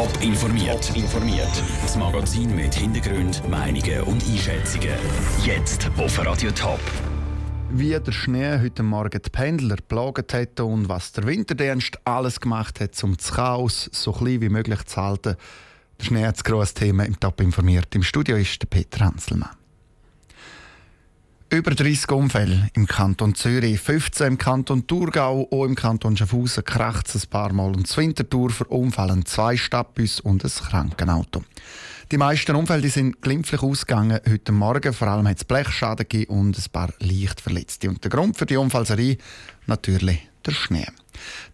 Top informiert. informiert. Das Magazin mit Hintergrund, Meinungen und Einschätzungen. Jetzt auf Radio Top. Wie der Schnee heute Morgen die Pendler plaget hat und was der Winterdienst alles gemacht hat, um das Chaos so klein wie möglich zu halten. Der Schnee hat das grosse Thema im Top informiert. Im Studio ist der Peter Hanselmann. Über 30 Unfälle im Kanton Zürich, 15 im Kanton Thurgau, auch im Kanton Schaffhausen kracht es ein paar Mal und zur Winterthur verunfallen zwei Stadtbus und ein Krankenauto. Die meisten Unfälle sind glimpflich ausgegangen heute Morgen. Vor allem hat es Blechschaden gegeben und ein paar leicht Verletzte. Und der Grund für die Unfallserie natürlich der Schnee.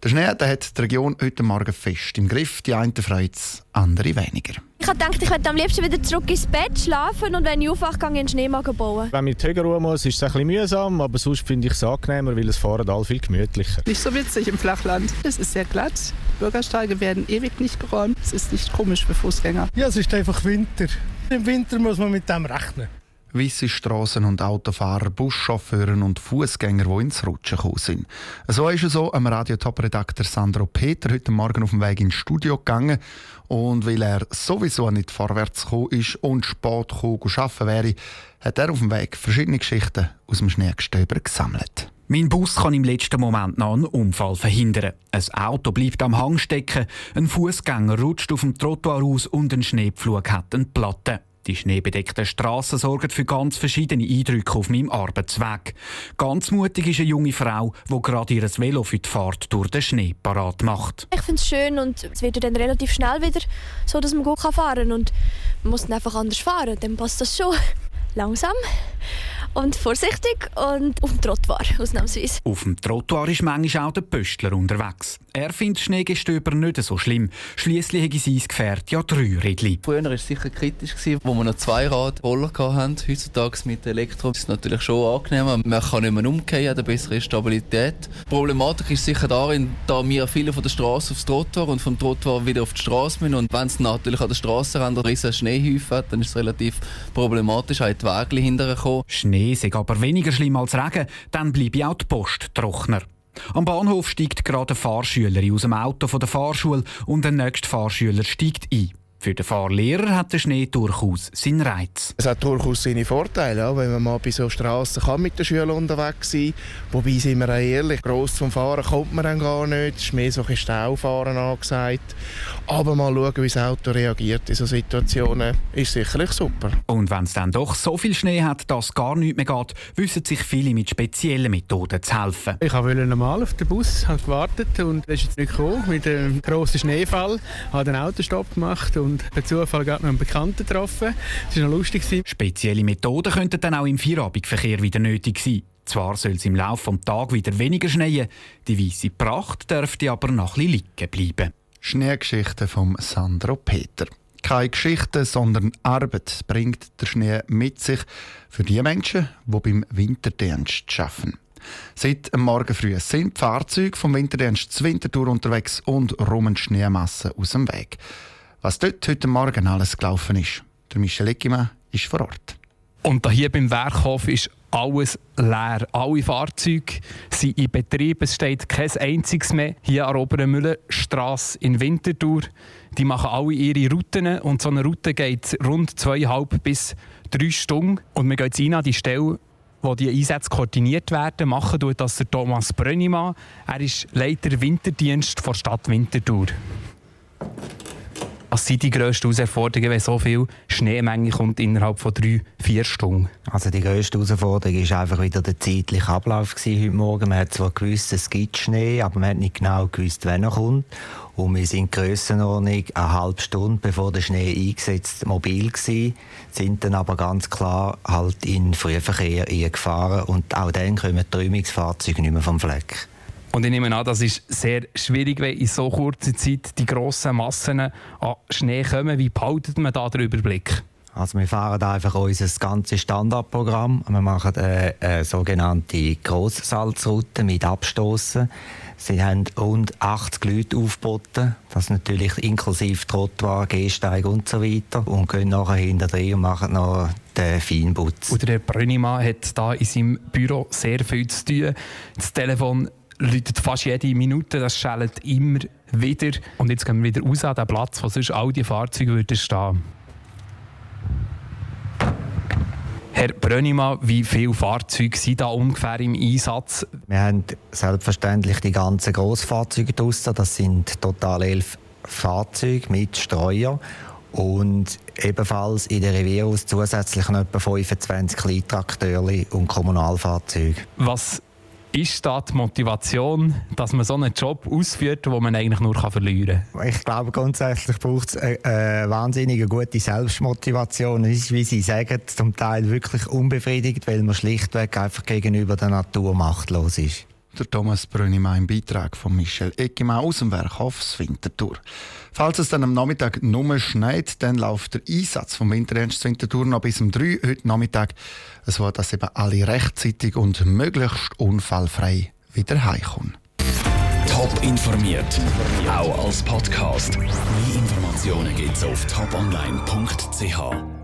Der Schnee der hat die Region heute Morgen fest im Griff. Die einen freut es, andere weniger. Ich habe gedacht, ich werde am liebsten wieder zurück ins Bett schlafen und wenn ich aufwache, gehe ich in den Schneemagen bauen. Wenn man in die Höhe muss, ist es ein bisschen mühsam, aber sonst finde ich es angenehmer, weil es fahren all viel gemütlicher. Nicht so witzig im Flachland. Es ist sehr glatt. Bürgersteige werden ewig nicht geräumt. Es ist nicht komisch für Fußgänger. Ja, es ist einfach Winter. Im Winter muss man mit dem rechnen. Weisse Strassen und Autofahrer, Buschauffeure und Fußgänger, die ins Rutschen gekommen sind. So ist es so am Radiotop-Redakteur Sandro Peter heute Morgen auf dem Weg ins Studio gegangen. Und weil er sowieso nicht vorwärts gekommen ist und spät gekommen arbeiten wäre, hat er auf dem Weg verschiedene Geschichten aus dem Schneegestöber gesammelt. Mein Bus kann im letzten Moment noch einen Unfall verhindern. Ein Auto bleibt am Hang stecken, ein Fußgänger rutscht auf dem Trottoir aus und ein Schneepflug hat eine Platte. Die schneebedeckten Straßen sorgen für ganz verschiedene Eindrücke auf meinem Arbeitsweg. Ganz mutig ist eine junge Frau, die gerade ihr Velo für die Fahrt durch den Schnee parat macht. Ich finde es schön und es wird dann relativ schnell wieder so, dass man gut fahren kann. Und man muss dann einfach anders fahren, dann passt das schon. Langsam und vorsichtig und auf dem Trottoir ausnahmsweise. Auf dem Trottoir ist manchmal auch der Pöstler unterwegs. Er findet Schneegestöber nicht so schlimm. Schließlich hat sein Gefährt ja drei Rädchen. Früher war es sicher kritisch, wo wir noch zwei Radroller hatten. Heutzutage mit Elektro ist es natürlich schon angenehmer. Man kann nicht mehr umgehen, hat eine bessere Stabilität. Die Problematik ist sicher darin, da wir viele von der Straße aufs Trottoir und vom Trottoir wieder auf die Straße müssen. Und wenn es natürlich an der Straßenrand riesen Schneehäufe hat, dann ist es relativ problematisch, auch die Wege hinterher Schnee ist aber weniger schlimm als Regen, dann bleibe auch die Post trockener. Am Bahnhof steigt gerade eine Fahrschülerin aus dem Auto der Fahrschule und der nächste Fahrschüler steigt ein. Für den Fahrlehrer hat der Schnee durchaus seinen Reiz. Es hat durchaus seine Vorteile, ja, wenn man mal bei so Straßen kann mit den Schülern unterwegs sein Wobei, sind wir auch ehrlich, gross zum Fahren kommt man dann gar nicht. Es ist mehr so ein Staufahren angesagt. Aber mal schauen, wie das Auto reagiert in solchen Situationen, ist sicherlich super. Und wenn es dann doch so viel Schnee hat, dass gar nichts mehr geht, wissen sich viele mit speziellen Methoden zu helfen. Ich wollte normal auf den Bus, habe gewartet und ist jetzt nicht gekommen mit einem grossen Schneefall. Ich habe den Autostopp gemacht und per Zufall gerade noch einen Bekannten getroffen. Das war noch lustig. Spezielle Methoden könnten dann auch im Feierabendverkehr wieder nötig sein. Zwar soll es im Laufe des Tages wieder weniger schneien, die weiße Pracht dürfte aber noch ein bisschen liegen bleiben. Schneegeschichte von Sandro Peter. Keine Geschichte, sondern Arbeit bringt der Schnee mit sich für die Menschen, die beim Winterdienst arbeiten. Seit am Morgen früh sind die Fahrzeuge vom Winterdienst zur Wintertour unterwegs und räumen Schneemassen aus dem Weg. Was dort heute Morgen alles gelaufen ist, der Michel Eckimann ist vor Ort. Und hier beim Werkhof ist alles leer. Alle Fahrzeuge sind in Betrieb. Es steht kein einziges mehr hier an der Oberen Müllenstrasse in Winterthur. Die machen alle ihre Routen und so eine Route geht rund zweieinhalb bis drei Stunden. Und wir gehen jetzt rein an die Stelle, wo die Einsätze koordiniert werden. Machen tut das der Thomas Brönnimann. Er ist Leiter Winterdienst der Stadt Winterthur. Was sind die grössten Herausforderungen, wenn so viel Schneemenge kommt innerhalb von drei, vier Stunden? Also die grösste Herausforderung war einfach wieder der zeitliche Ablauf heute Morgen. Man hat zwar gewusst, es gibt Schnee, aber man hat nicht genau gewusst, wann er kommt. Und wir sind in Grössenordnung eine halbe Stunde, bevor der Schnee eingesetzt mobil gewesen, sind dann aber ganz klar halt in Frühverkehr gefahren und auch dann kommen die Räumungsfahrzeuge nicht mehr vom Fleck. Und ich nehme an, das ist sehr schwierig, wenn in so kurzer Zeit die grossen Massen an Schnee kommen. Wie behaltet man da den Überblick? Also wir fahren einfach unser ganzes Standardprogramm. Wir machen eine, eine sogenannte Grosssalzroute mit Abstoßen. Sie haben rund 80 Leute aufgeboten, das natürlich inklusive Trottoir, Gehsteig und so weiter. Und gehen nachher hinter und machen noch den Feinputz. Und der Brünnimann hat da in seinem Büro sehr viel zu tun. Das Telefon läutet fast jede Minute, das schellt immer wieder. Und jetzt gehen wir wieder raus an den Platz, wo sonst all die Fahrzeuge würden stehen. Herr Brönnimann, wie viele Fahrzeuge sind da ungefähr im Einsatz? Wir haben selbstverständlich die ganzen Grossfahrzeuge draussen. Das sind total elf Fahrzeuge mit Streuer. Und ebenfalls in der Riviera zusätzlich noch etwa 25 Kleintrakteure und Kommunalfahrzeuge. Was ist da die Motivation, dass man so einen Job ausführt, den man eigentlich nur verlieren kann? Ich glaube, grundsätzlich braucht es eine, eine wahnsinnig gute Selbstmotivation. Es ist, wie Sie sagen, zum Teil wirklich unbefriedigend, weil man schlichtweg einfach gegenüber der Natur machtlos ist der Thomas Brönnimann im Beitrag von Michel Eckemann aus dem Werk aufs Winterthur. Falls es dann am Nachmittag nur schneit, dann läuft der Einsatz vom Winterernst Winterthur noch bis um 3 heute Nachmittag. Es war, dass eben alle rechtzeitig und möglichst unfallfrei wieder heimkommen. Top informiert, auch als Podcast. Mehr Informationen gibt's auf toponline.ch.